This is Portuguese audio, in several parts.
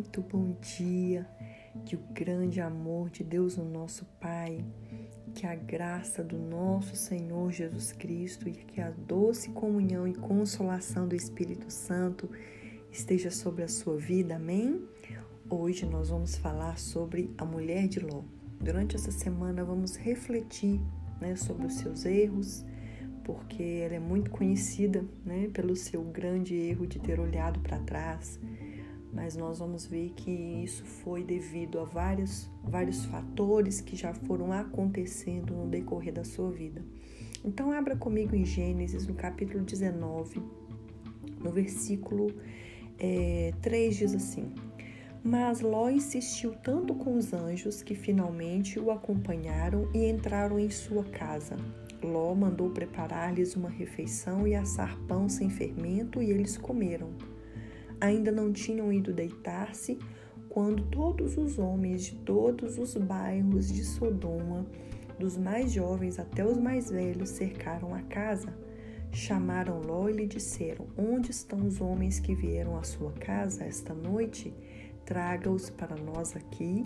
Muito bom dia. Que o grande amor de Deus, o nosso Pai, que a graça do nosso Senhor Jesus Cristo e que a doce comunhão e consolação do Espírito Santo esteja sobre a sua vida. Amém? Hoje nós vamos falar sobre a mulher de Ló. Durante essa semana vamos refletir né, sobre os seus erros, porque ela é muito conhecida né, pelo seu grande erro de ter olhado para trás mas nós vamos ver que isso foi devido a vários, vários fatores que já foram acontecendo no decorrer da sua vida. Então, abra comigo em Gênesis, no capítulo 19, no versículo é, 3, diz assim: Mas Ló insistiu tanto com os anjos que finalmente o acompanharam e entraram em sua casa. Ló mandou preparar-lhes uma refeição e assar pão sem fermento, e eles comeram ainda não tinham ido deitar-se quando todos os homens de todos os bairros de Sodoma, dos mais jovens até os mais velhos, cercaram a casa. Chamaram Ló e lhe disseram: Onde estão os homens que vieram à sua casa esta noite? Traga-os para nós aqui,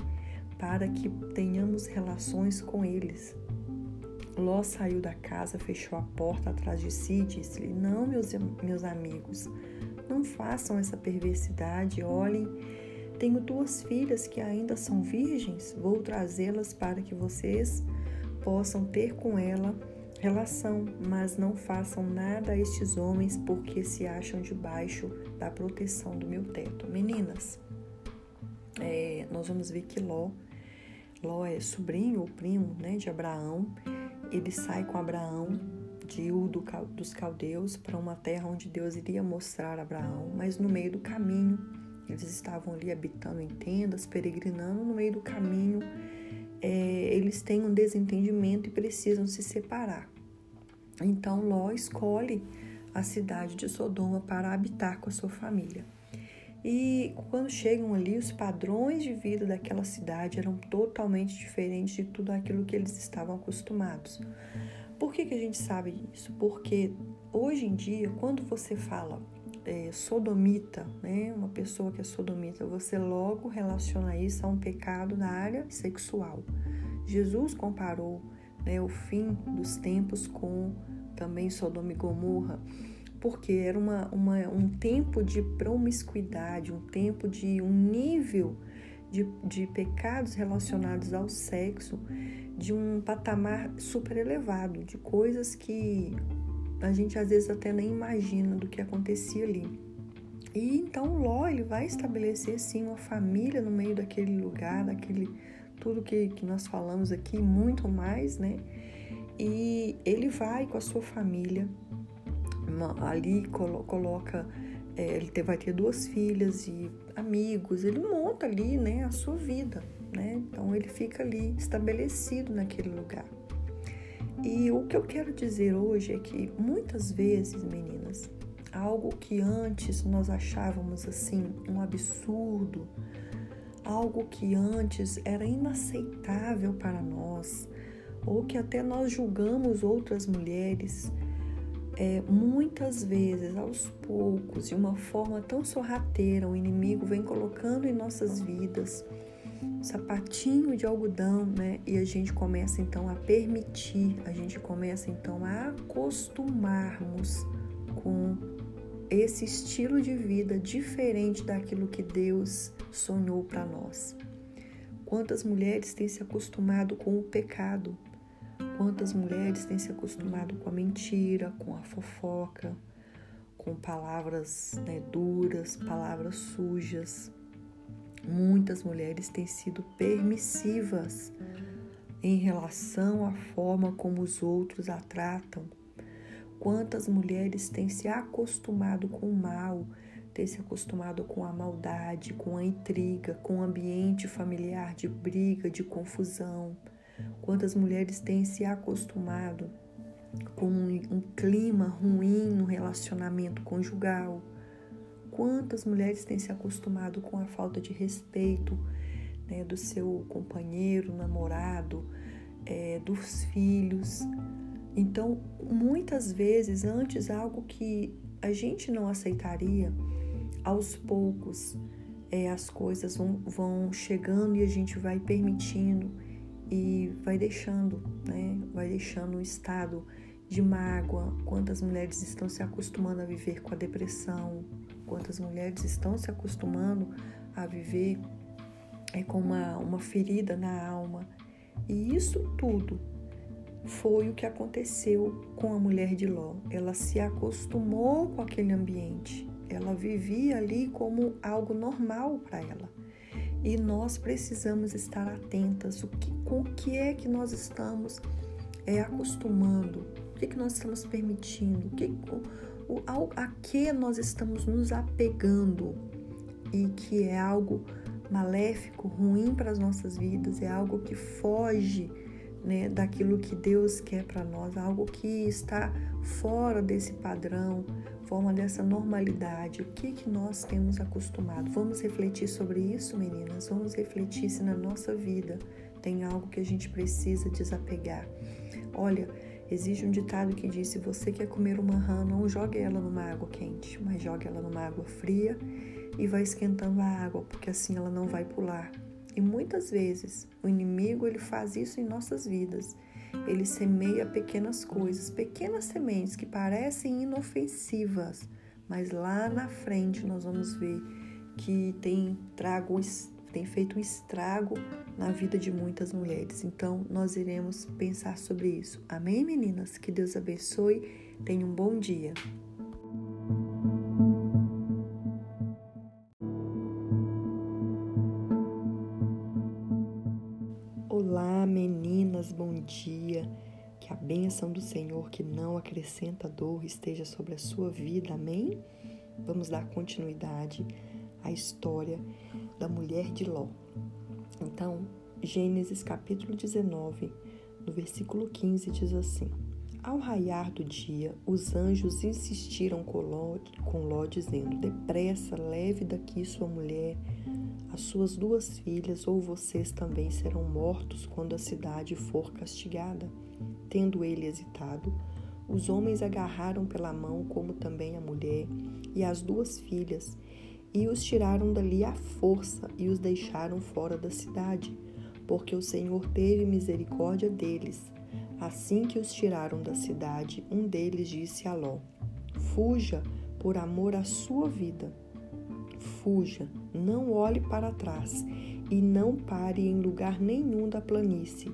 para que tenhamos relações com eles. Ló saiu da casa, fechou a porta atrás de si e disse-lhe: Não, meus, meus amigos, não façam essa perversidade. Olhem, tenho duas filhas que ainda são virgens. Vou trazê-las para que vocês possam ter com ela relação, mas não façam nada a estes homens porque se acham debaixo da proteção do meu teto. Meninas, é, nós vamos ver que Ló, Ló é sobrinho ou primo né, de Abraão. Ele sai com Abraão Ur dos caldeus para uma terra onde Deus iria mostrar a Abraão, mas no meio do caminho, eles estavam ali habitando em tendas, peregrinando, no meio do caminho, é, eles têm um desentendimento e precisam se separar. Então Ló escolhe a cidade de Sodoma para habitar com a sua família. E quando chegam ali, os padrões de vida daquela cidade eram totalmente diferentes de tudo aquilo que eles estavam acostumados. Por que, que a gente sabe disso? Porque hoje em dia, quando você fala é, sodomita, né, uma pessoa que é sodomita, você logo relaciona isso a um pecado na área sexual. Jesus comparou né, o fim dos tempos com também Sodoma e Gomorra, porque era uma, uma, um tempo de promiscuidade, um tempo de um nível de, de pecados relacionados ao sexo de um patamar super elevado, de coisas que a gente às vezes até nem imagina do que acontecia ali. E então Ló ele vai estabelecer sim uma família no meio daquele lugar, daquele tudo que, que nós falamos aqui, muito mais, né? E ele vai com a sua família, ali coloca, é, ele vai ter duas filhas e amigos, ele monta ali, né, a sua vida né? Então ele fica ali estabelecido naquele lugar. E o que eu quero dizer hoje é que muitas vezes, meninas, algo que antes nós achávamos assim um absurdo, algo que antes era inaceitável para nós, ou que até nós julgamos outras mulheres, é, muitas vezes, aos poucos, de uma forma tão sorrateira, o inimigo vem colocando em nossas vidas sapatinho de algodão, né? E a gente começa então a permitir, a gente começa então a acostumarmos com esse estilo de vida diferente daquilo que Deus sonhou para nós. Quantas mulheres têm se acostumado com o pecado? Quantas mulheres têm se acostumado com a mentira, com a fofoca, com palavras né, duras, palavras sujas? Muitas mulheres têm sido permissivas em relação à forma como os outros a tratam. Quantas mulheres têm se acostumado com o mal, têm se acostumado com a maldade, com a intriga, com o ambiente familiar de briga, de confusão. Quantas mulheres têm se acostumado com um clima ruim no relacionamento conjugal Quantas mulheres têm se acostumado com a falta de respeito né, do seu companheiro, namorado, é, dos filhos? Então, muitas vezes, antes algo que a gente não aceitaria, aos poucos, é, as coisas vão, vão chegando e a gente vai permitindo e vai deixando, né? Vai deixando o estado de mágoa. Quantas mulheres estão se acostumando a viver com a depressão? Quantas mulheres estão se acostumando a viver é, com uma, uma ferida na alma? E isso tudo foi o que aconteceu com a mulher de Ló. Ela se acostumou com aquele ambiente. Ela vivia ali como algo normal para ela. E nós precisamos estar atentas. O que, com o que é que nós estamos é, acostumando, o que, que nós estamos permitindo, o que, o, a que nós estamos nos apegando? E que é algo maléfico, ruim para as nossas vidas, é algo que foge né, daquilo que Deus quer para nós, algo que está fora desse padrão, forma dessa normalidade. O que que nós temos acostumado? Vamos refletir sobre isso, meninas. Vamos refletir se na nossa vida tem algo que a gente precisa desapegar. Olha, existe um ditado que diz: se você quer comer uma rã, não jogue ela numa água quente, mas jogue ela numa água fria e vai esquentando a água, porque assim ela não vai pular. E muitas vezes o inimigo ele faz isso em nossas vidas. Ele semeia pequenas coisas, pequenas sementes que parecem inofensivas, mas lá na frente nós vamos ver que tem trago tem feito um estrago na vida de muitas mulheres. Então, nós iremos pensar sobre isso. Amém, meninas? Que Deus abençoe. Tenha um bom dia. Bênção do Senhor, que não acrescenta dor, esteja sobre a sua vida. Amém? Vamos dar continuidade à história da mulher de Ló. Então, Gênesis capítulo 19, no versículo 15, diz assim: Ao raiar do dia, os anjos insistiram com Ló, com Ló dizendo: Depressa, leve daqui sua mulher as suas duas filhas, ou vocês também serão mortos quando a cidade for castigada. Tendo ele hesitado, os homens agarraram pela mão, como também a mulher, e as duas filhas, e os tiraram dali à força e os deixaram fora da cidade, porque o Senhor teve misericórdia deles. Assim que os tiraram da cidade, um deles disse a Ló: Fuja por amor à sua vida fuja, não olhe para trás e não pare em lugar nenhum da planície.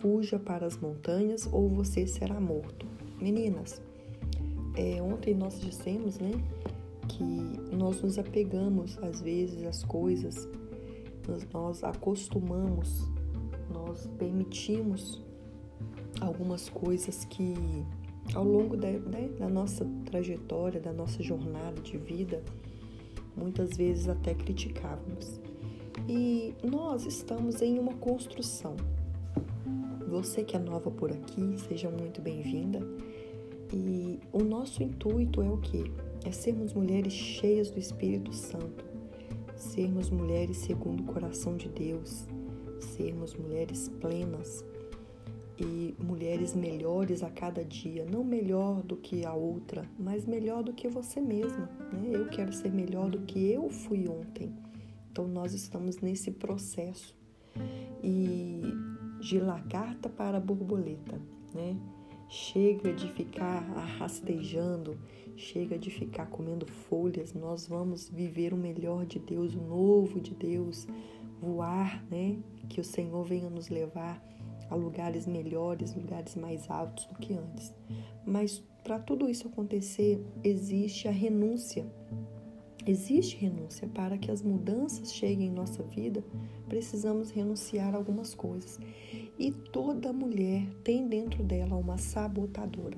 Fuja para as montanhas ou você será morto. Meninas, é, ontem nós dissemos, né, que nós nos apegamos às vezes às coisas, nós, nós acostumamos, nós permitimos algumas coisas que ao longo da, né, da nossa trajetória, da nossa jornada de vida, muitas vezes até criticávamos. E nós estamos em uma construção. Você que é nova por aqui, seja muito bem-vinda. E o nosso intuito é o quê? É sermos mulheres cheias do Espírito Santo, sermos mulheres segundo o coração de Deus, sermos mulheres plenas, e mulheres melhores a cada dia, não melhor do que a outra, mas melhor do que você mesma. Né? Eu quero ser melhor do que eu fui ontem. Então nós estamos nesse processo e de lagarta para borboleta, né? Chega de ficar arrastejando, chega de ficar comendo folhas. Nós vamos viver o melhor de Deus, o novo de Deus, voar, né? Que o Senhor venha nos levar a lugares melhores, lugares mais altos do que antes. Mas para tudo isso acontecer, existe a renúncia. Existe renúncia para que as mudanças cheguem em nossa vida, precisamos renunciar a algumas coisas. E toda mulher tem dentro dela uma sabotadora.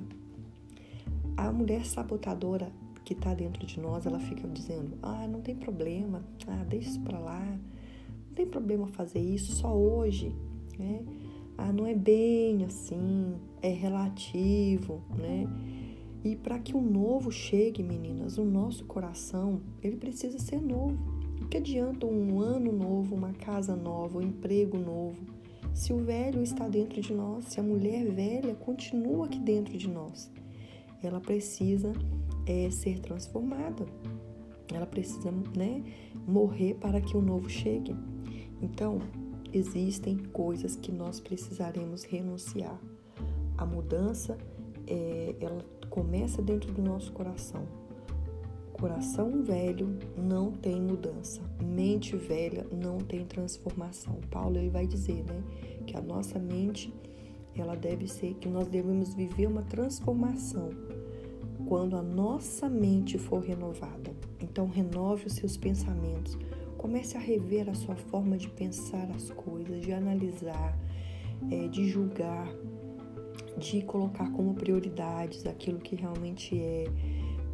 A mulher sabotadora que está dentro de nós, ela fica dizendo: ah, não tem problema, ah, deixa isso para lá, não tem problema fazer isso só hoje, né? ah, não é bem assim, é relativo, né? E para que o novo chegue, meninas, o nosso coração, ele precisa ser novo. O que adianta um ano novo, uma casa nova, um emprego novo, se o velho está dentro de nós, se a mulher velha continua aqui dentro de nós? Ela precisa é, ser transformada. ela precisa né, morrer para que o novo chegue. Então, existem coisas que nós precisaremos renunciar. A mudança, é, ela começa dentro do nosso coração. Coração velho não tem mudança, mente velha não tem transformação. Paulo ele vai dizer, né, que a nossa mente ela deve ser que nós devemos viver uma transformação quando a nossa mente for renovada. Então renove os seus pensamentos, comece a rever a sua forma de pensar as coisas, de analisar, é, de julgar, de colocar como prioridades aquilo que realmente é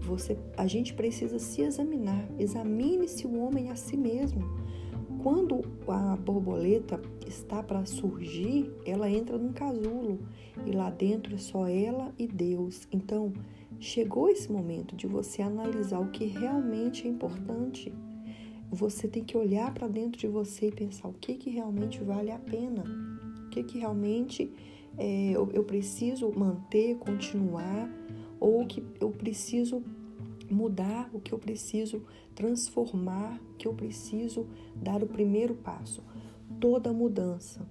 você, a gente precisa se examinar. Examine-se o homem a si mesmo. Quando a borboleta está para surgir, ela entra num casulo e lá dentro é só ela e Deus. Então, chegou esse momento de você analisar o que realmente é importante. Você tem que olhar para dentro de você e pensar o que, que realmente vale a pena, o que, que realmente é, eu, eu preciso manter, continuar, ou que eu preciso mudar, o que eu preciso transformar, o que eu preciso dar o primeiro passo. Toda mudança,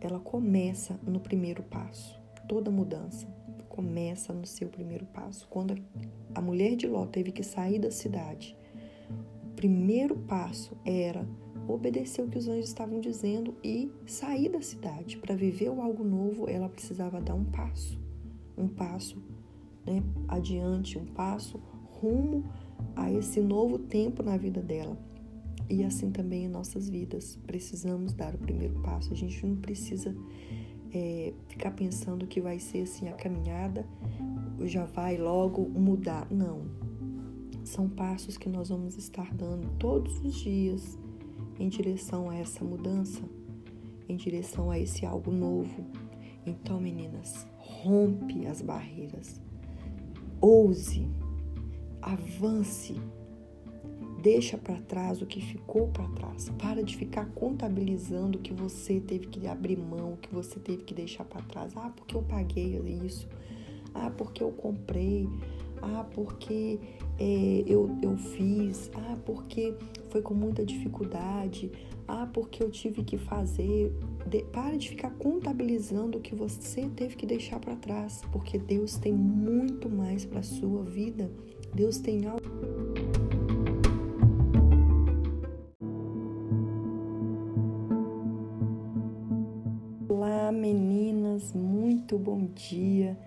ela começa no primeiro passo. Toda mudança começa no seu primeiro passo. Quando a mulher de Ló teve que sair da cidade, o primeiro passo era obedecer o que os anjos estavam dizendo e sair da cidade. Para viver algo novo, ela precisava dar um passo, um passo né, adiante, um passo rumo a esse novo tempo na vida dela. E assim também em nossas vidas. Precisamos dar o primeiro passo. A gente não precisa é, ficar pensando que vai ser assim a caminhada, já vai logo mudar. Não. São passos que nós vamos estar dando todos os dias em direção a essa mudança, em direção a esse algo novo. Então, meninas, rompe as barreiras. Ouse, avance, deixa para trás o que ficou para trás. Para de ficar contabilizando o que você teve que abrir mão, o que você teve que deixar para trás. Ah, porque eu paguei isso. Ah, porque eu comprei. Ah, porque é, eu, eu fiz. Ah, porque foi com muita dificuldade. Ah, porque eu tive que fazer. De, pare de ficar contabilizando o que você teve que deixar para trás, porque Deus tem muito mais para sua vida. Deus tem algo. Olá, meninas, muito bom dia.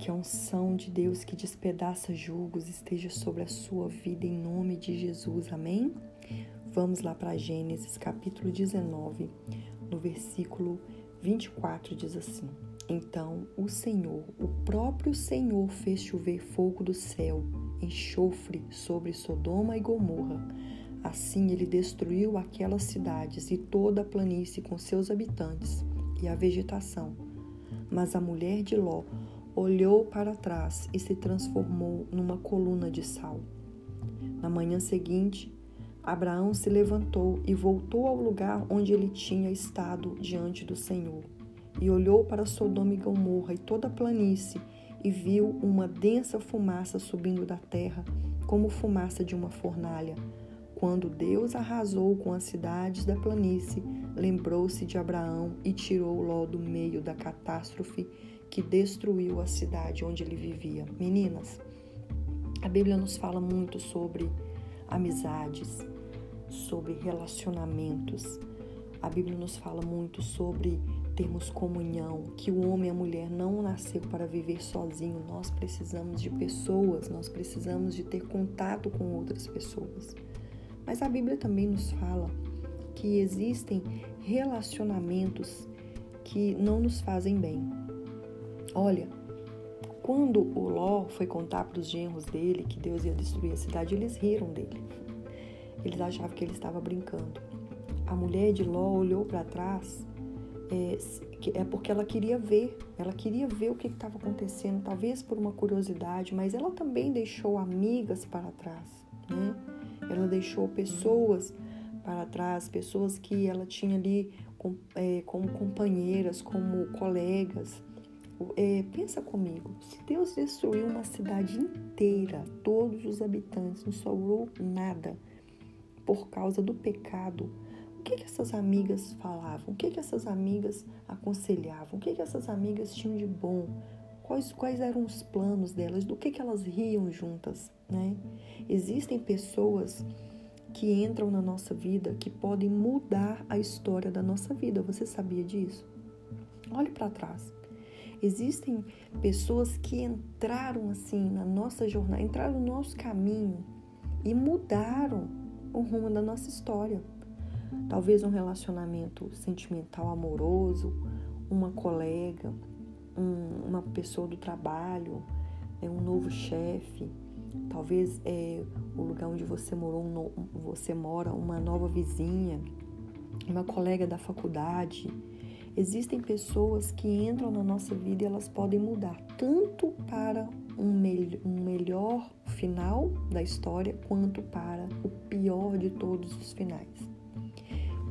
Que a unção de Deus que despedaça julgos esteja sobre a sua vida em nome de Jesus. Amém? Vamos lá para Gênesis capítulo 19, no versículo 24 diz assim: Então o Senhor, o próprio Senhor, fez chover fogo do céu, enxofre sobre Sodoma e Gomorra. Assim ele destruiu aquelas cidades e toda a planície com seus habitantes e a vegetação. Mas a mulher de Ló olhou para trás e se transformou numa coluna de sal. Na manhã seguinte, Abraão se levantou e voltou ao lugar onde ele tinha estado diante do Senhor. E olhou para Sodoma e Gomorra e toda a planície e viu uma densa fumaça subindo da terra, como fumaça de uma fornalha. Quando Deus arrasou com as cidades da planície, lembrou-se de Abraão e tirou Ló do meio da catástrofe que destruiu a cidade onde ele vivia. Meninas, a Bíblia nos fala muito sobre amizades, sobre relacionamentos. A Bíblia nos fala muito sobre termos comunhão, que o homem e a mulher não nasceu para viver sozinho. Nós precisamos de pessoas, nós precisamos de ter contato com outras pessoas. Mas a Bíblia também nos fala que existem relacionamentos que não nos fazem bem. Olha, quando o Ló foi contar para os genros dele que Deus ia destruir a cidade, eles riram dele. Eles achavam que ele estava brincando. A mulher de Ló olhou para trás, é, é, porque ela queria ver, ela queria ver o que estava acontecendo, talvez por uma curiosidade, mas ela também deixou amigas para trás, né? Ela deixou pessoas para trás, pessoas que ela tinha ali com, é, como companheiras, como colegas, é, pensa comigo, se Deus destruiu uma cidade inteira, todos os habitantes, não sobrou nada por causa do pecado, o que, que essas amigas falavam? O que, que essas amigas aconselhavam? O que, que essas amigas tinham de bom? Quais, quais eram os planos delas? Do que, que elas riam juntas? Né? Existem pessoas que entram na nossa vida que podem mudar a história da nossa vida. Você sabia disso? Olhe para trás. Existem pessoas que entraram assim na nossa jornada, entraram no nosso caminho e mudaram o rumo da nossa história. Talvez um relacionamento sentimental amoroso, uma colega, um, uma pessoa do trabalho, é um novo chefe, talvez é o lugar onde você morou, um, você mora, uma nova vizinha, uma colega da faculdade, Existem pessoas que entram na nossa vida e elas podem mudar tanto para um, me um melhor final da história quanto para o pior de todos os finais.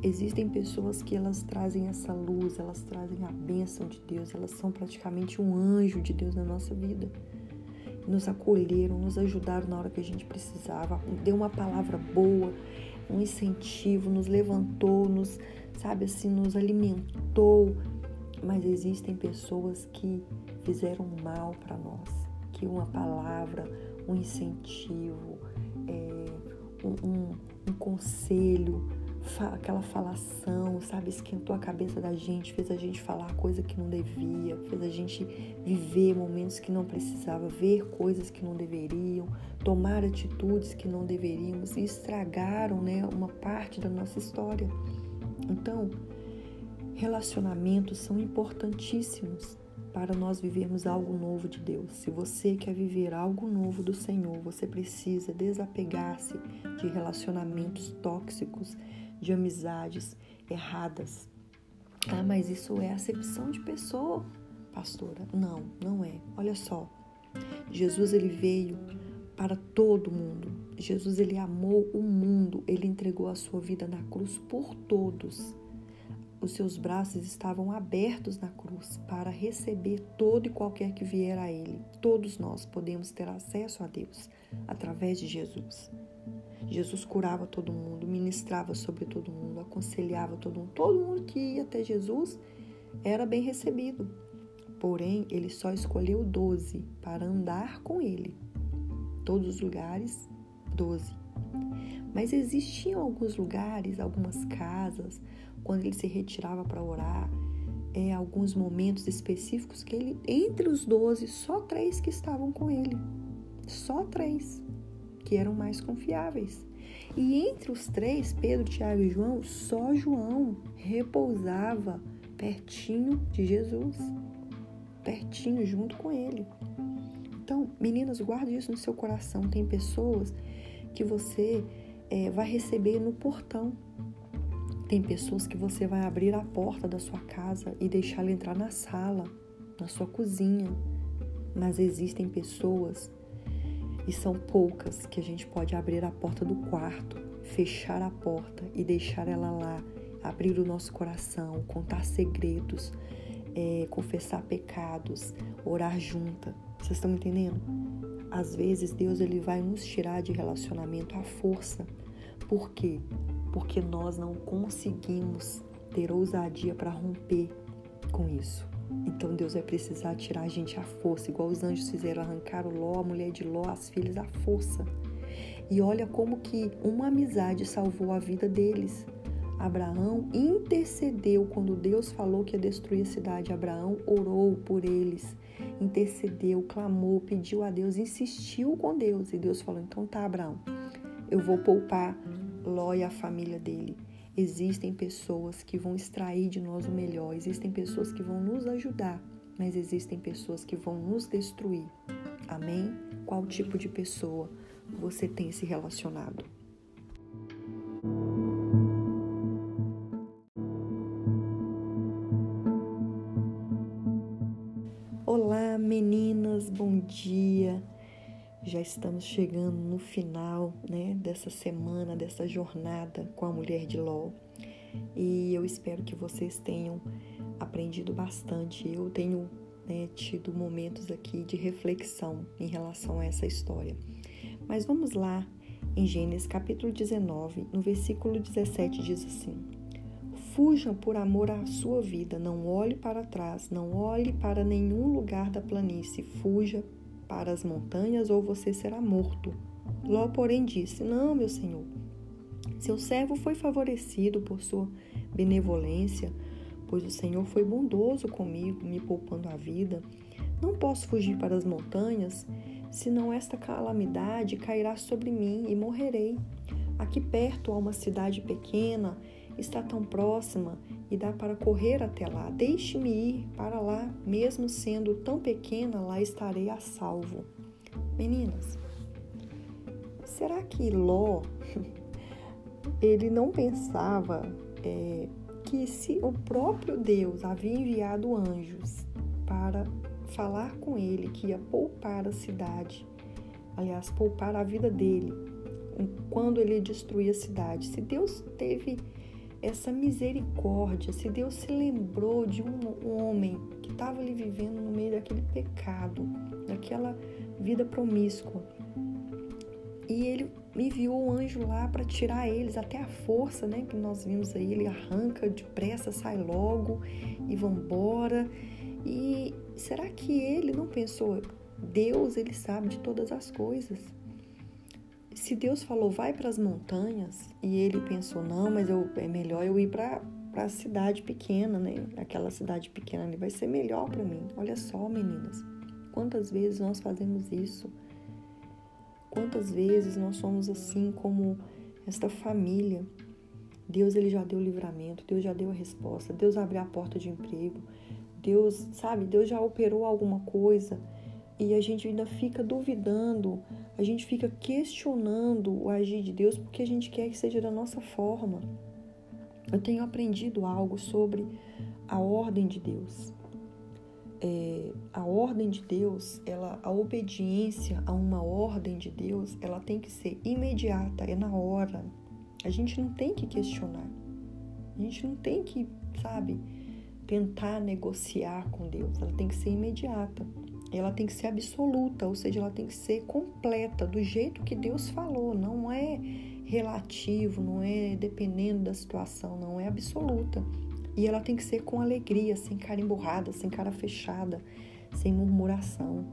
Existem pessoas que elas trazem essa luz, elas trazem a bênção de Deus, elas são praticamente um anjo de Deus na nossa vida. Nos acolheram, nos ajudaram na hora que a gente precisava, deu uma palavra boa, um incentivo, nos levantou, nos sabe assim, nos alimentou. Mas existem pessoas que fizeram mal para nós, que uma palavra, um incentivo, é, um, um, um conselho, aquela falação, sabe, esquentou a cabeça da gente, fez a gente falar coisa que não devia, fez a gente viver momentos que não precisava, ver coisas que não deveriam, tomar atitudes que não deveríamos e estragaram, né, uma parte da nossa história. Então, relacionamentos são importantíssimos para nós vivermos algo novo de Deus. Se você quer viver algo novo do Senhor, você precisa desapegar-se de relacionamentos tóxicos, de amizades erradas. Ah, mas isso é acepção de pessoa, pastora. Não, não é. Olha só. Jesus ele veio para todo mundo. Jesus ele amou o mundo, ele entregou a sua vida na cruz por todos. Os seus braços estavam abertos na cruz para receber todo e qualquer que vier a ele. Todos nós podemos ter acesso a Deus através de Jesus. Jesus curava todo mundo, ministrava sobre todo mundo, aconselhava todo mundo. Todo mundo que ia até Jesus era bem recebido. Porém, ele só escolheu doze para andar com ele todos os lugares, 12. Mas existiam alguns lugares, algumas casas, quando ele se retirava para orar, é, alguns momentos específicos que ele, entre os doze, só três que estavam com ele. Só três, que eram mais confiáveis. E entre os três, Pedro, Tiago e João, só João repousava pertinho de Jesus, pertinho, junto com ele. Então, meninas, guarde isso no seu coração. Tem pessoas que você é, vai receber no portão. Tem pessoas que você vai abrir a porta da sua casa e deixar ela entrar na sala, na sua cozinha. Mas existem pessoas, e são poucas, que a gente pode abrir a porta do quarto, fechar a porta e deixar ela lá, abrir o nosso coração, contar segredos, é, confessar pecados, orar junta. Vocês estão entendendo? Às vezes Deus ele vai nos tirar de relacionamento à força. Por quê? Porque nós não conseguimos ter ousadia para romper com isso. Então Deus vai precisar tirar a gente à força, igual os anjos fizeram, arrancaram Ló, a mulher de Ló, as filhas à força. E olha como que uma amizade salvou a vida deles. Abraão intercedeu quando Deus falou que ia destruir a cidade. Abraão orou por eles, intercedeu, clamou, pediu a Deus, insistiu com Deus. E Deus falou: Então tá, Abraão, eu vou poupar Ló e a família dele. Existem pessoas que vão extrair de nós o melhor, existem pessoas que vão nos ajudar, mas existem pessoas que vão nos destruir. Amém? Qual tipo de pessoa você tem se relacionado? Já estamos chegando no final, né, dessa semana, dessa jornada com a mulher de Ló. E eu espero que vocês tenham aprendido bastante. Eu tenho né, tido momentos aqui de reflexão em relação a essa história. Mas vamos lá, em Gênesis capítulo 19, no versículo 17, diz assim: Fujam por amor à sua vida, não olhe para trás, não olhe para nenhum lugar da planície, fuja para as montanhas ou você será morto. Ló, porém, disse: Não, meu senhor. Seu servo foi favorecido por sua benevolência, pois o Senhor foi bondoso comigo, me poupando a vida. Não posso fugir para as montanhas, senão esta calamidade cairá sobre mim e morrerei. Aqui perto há uma cidade pequena, está tão próxima e dá para correr até lá. Deixe-me ir para lá, mesmo sendo tão pequena, lá estarei a salvo. Meninas, será que Ló ele não pensava é, que se o próprio Deus havia enviado anjos para falar com ele que ia poupar a cidade, aliás, poupar a vida dele quando ele destruía a cidade, se Deus teve essa misericórdia, se Deus se lembrou de um homem que estava ali vivendo no meio daquele pecado, daquela vida promíscua, e ele enviou o anjo lá para tirar eles, até a força, né? Que nós vimos aí, ele arranca depressa, sai logo e vambora. E será que ele não pensou? Deus, ele sabe de todas as coisas. Se Deus falou, vai para as montanhas, e ele pensou, não, mas eu, é melhor eu ir para a cidade pequena, né? Aquela cidade pequena ali vai ser melhor para mim. Olha só, meninas, quantas vezes nós fazemos isso? Quantas vezes nós somos assim como esta família? Deus ele já deu o livramento, Deus já deu a resposta, Deus abriu a porta de emprego, Deus, sabe, Deus já operou alguma coisa e a gente ainda fica duvidando, a gente fica questionando o agir de Deus porque a gente quer que seja da nossa forma. Eu tenho aprendido algo sobre a ordem de Deus é, a ordem de Deus, ela, a obediência a uma ordem de Deus, ela tem que ser imediata, é na hora. A gente não tem que questionar. A gente não tem que, sabe, tentar negociar com Deus. Ela tem que ser imediata. Ela tem que ser absoluta, ou seja, ela tem que ser completa, do jeito que Deus falou. Não é relativo, não é dependendo da situação, não é absoluta. E ela tem que ser com alegria, sem cara emburrada, sem cara fechada, sem murmuração.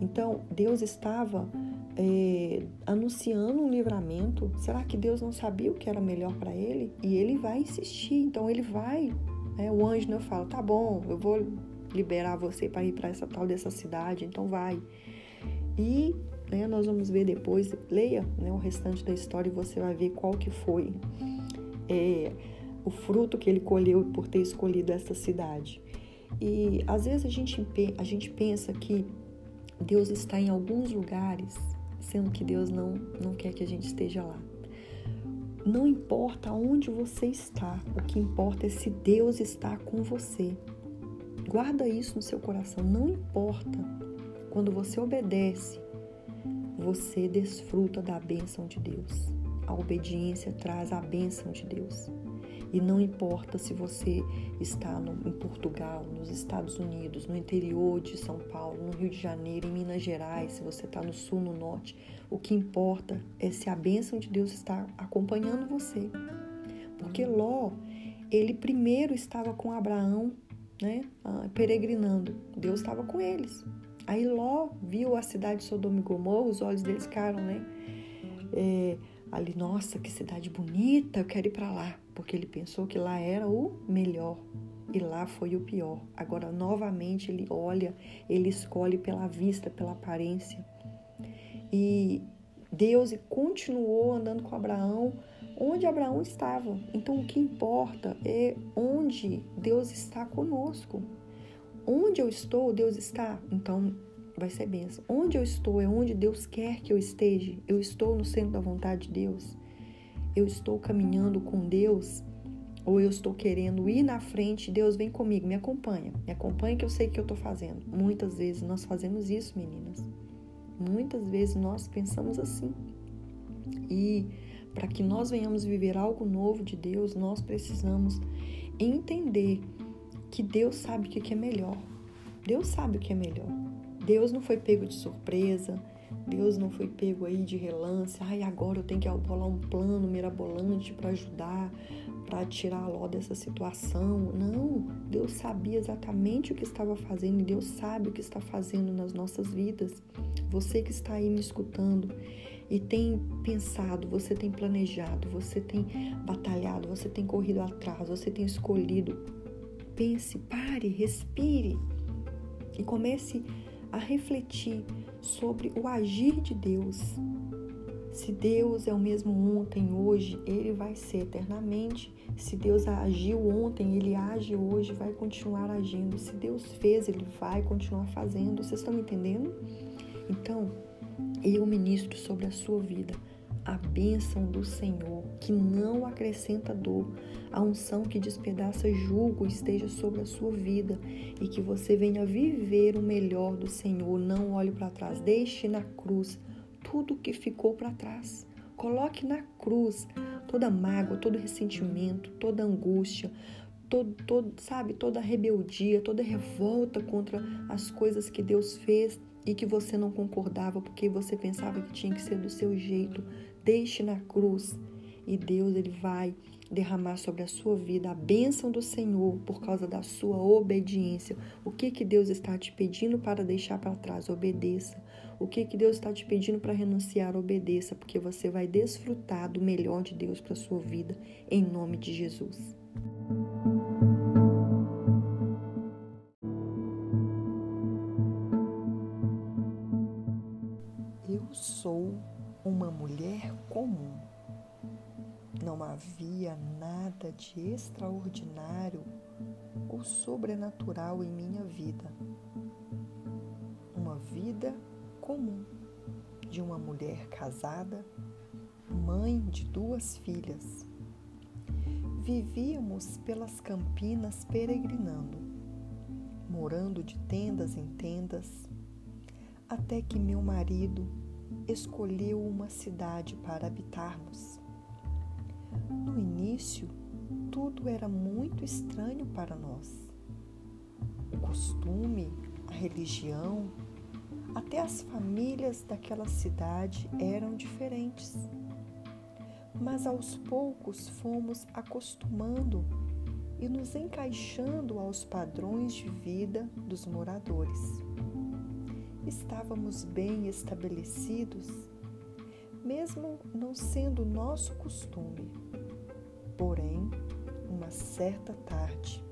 Então, Deus estava é, anunciando um livramento. Será que Deus não sabia o que era melhor para ele? E ele vai insistir. Então, ele vai. Né? O anjo não fala: tá bom, eu vou liberar você para ir para essa tal dessa cidade, então vai. E né, nós vamos ver depois, leia né, o restante da história e você vai ver qual que foi. É, o fruto que ele colheu por ter escolhido essa cidade. E às vezes a gente, a gente pensa que Deus está em alguns lugares, sendo que Deus não, não quer que a gente esteja lá. Não importa onde você está, o que importa é se Deus está com você. Guarda isso no seu coração. Não importa. Quando você obedece, você desfruta da bênção de Deus. A obediência traz a bênção de Deus. E não importa se você está no, em Portugal, nos Estados Unidos, no interior de São Paulo, no Rio de Janeiro, em Minas Gerais, se você está no sul, no norte, o que importa é se a bênção de Deus está acompanhando você. Porque Ló, ele primeiro estava com Abraão, né, ah, peregrinando. Deus estava com eles. Aí Ló viu a cidade de Sodoma e Gomorra, os olhos deles ficaram, né? É, ali, nossa, que cidade bonita, eu quero ir para lá porque ele pensou que lá era o melhor e lá foi o pior. Agora, novamente, ele olha, ele escolhe pela vista, pela aparência. E Deus continuou andando com Abraão onde Abraão estava. Então, o que importa é onde Deus está conosco. Onde eu estou, Deus está. Então, vai ser benção. Onde eu estou é onde Deus quer que eu esteja. Eu estou no centro da vontade de Deus eu estou caminhando com Deus ou eu estou querendo ir na frente, Deus vem comigo, me acompanha, me acompanha que eu sei o que eu estou fazendo. Muitas vezes nós fazemos isso, meninas. Muitas vezes nós pensamos assim. E para que nós venhamos viver algo novo de Deus, nós precisamos entender que Deus sabe o que é melhor. Deus sabe o que é melhor. Deus não foi pego de surpresa. Deus não foi pego aí de relance. Ai, agora eu tenho que bolar um plano mirabolante para ajudar, para tirar a Ló dessa situação. Não, Deus sabia exatamente o que estava fazendo e Deus sabe o que está fazendo nas nossas vidas. Você que está aí me escutando e tem pensado, você tem planejado, você tem batalhado, você tem corrido atrás, você tem escolhido. Pense, pare, respire e comece a refletir sobre o agir de Deus. Se Deus é o mesmo ontem, hoje, ele vai ser eternamente. Se Deus agiu ontem, ele age hoje, vai continuar agindo. Se Deus fez, ele vai continuar fazendo. Vocês estão entendendo? Então, eu ministro sobre a sua vida a bênção do Senhor, que não acrescenta dor, a unção que despedaça julgo esteja sobre a sua vida e que você venha viver o melhor do Senhor. Não olhe para trás, deixe na cruz tudo que ficou para trás. Coloque na cruz toda mágoa, todo ressentimento, toda angústia, todo, todo, sabe, toda rebeldia, toda revolta contra as coisas que Deus fez e que você não concordava porque você pensava que tinha que ser do seu jeito. Deixe na cruz e Deus ele vai derramar sobre a sua vida a bênção do Senhor por causa da sua obediência. O que que Deus está te pedindo para deixar para trás? Obedeça. O que que Deus está te pedindo para renunciar? Obedeça, porque você vai desfrutar do melhor de Deus para sua vida em nome de Jesus. Havia nada de extraordinário ou sobrenatural em minha vida. Uma vida comum de uma mulher casada, mãe de duas filhas. Vivíamos pelas campinas peregrinando, morando de tendas em tendas, até que meu marido escolheu uma cidade para habitarmos. No início, tudo era muito estranho para nós. O costume, a religião, até as famílias daquela cidade eram diferentes. Mas aos poucos fomos acostumando e nos encaixando aos padrões de vida dos moradores. Estávamos bem estabelecidos, mesmo não sendo nosso costume Porém, uma certa tarde,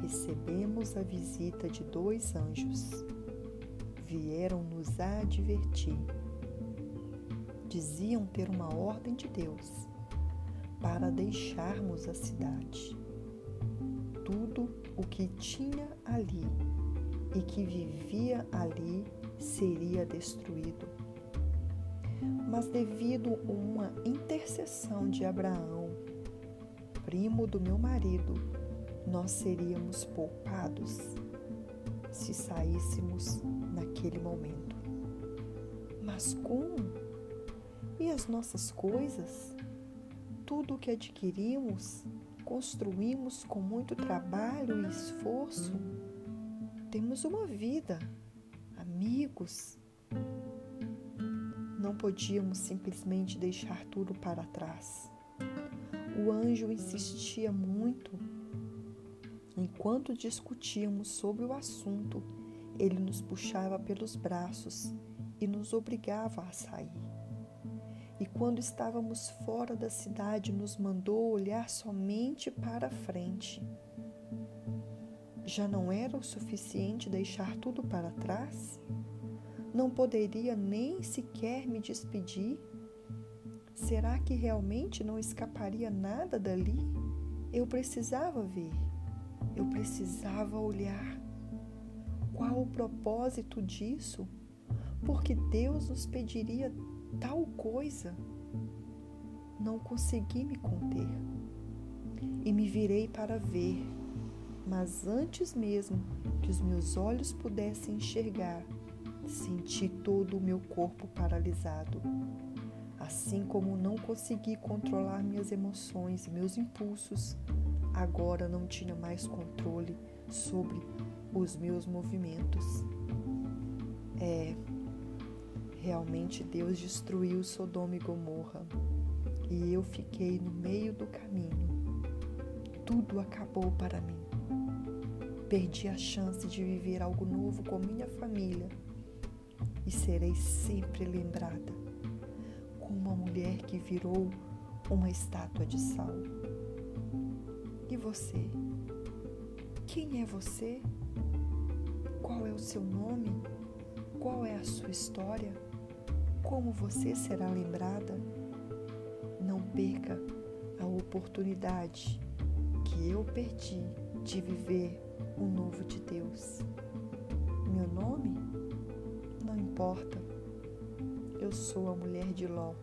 recebemos a visita de dois anjos. Vieram nos advertir. Diziam ter uma ordem de Deus para deixarmos a cidade. Tudo o que tinha ali e que vivia ali seria destruído. Mas devido a uma intercessão de Abraão primo do meu marido, nós seríamos poupados se saíssemos naquele momento. Mas como? E as nossas coisas? Tudo o que adquirimos, construímos com muito trabalho e esforço. Temos uma vida, amigos. Não podíamos simplesmente deixar tudo para trás. O anjo insistia muito. Enquanto discutíamos sobre o assunto, ele nos puxava pelos braços e nos obrigava a sair. E quando estávamos fora da cidade, nos mandou olhar somente para frente. Já não era o suficiente deixar tudo para trás? Não poderia nem sequer me despedir? Será que realmente não escaparia nada dali? Eu precisava ver, eu precisava olhar. Qual o propósito disso? Porque Deus nos pediria tal coisa. Não consegui me conter e me virei para ver, mas antes mesmo que os meus olhos pudessem enxergar, senti todo o meu corpo paralisado. Assim como não consegui controlar minhas emoções e meus impulsos, agora não tinha mais controle sobre os meus movimentos. É, realmente Deus destruiu Sodoma e Gomorra e eu fiquei no meio do caminho. Tudo acabou para mim. Perdi a chance de viver algo novo com minha família e serei sempre lembrada como uma mulher que virou uma estátua de sal. E você? Quem é você? Qual é o seu nome? Qual é a sua história? Como você será lembrada? Não perca a oportunidade que eu perdi de viver o novo de Deus. Meu nome? Não importa. Eu sou a mulher de Ló.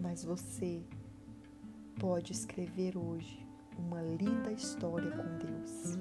Mas você pode escrever hoje uma linda história com Deus.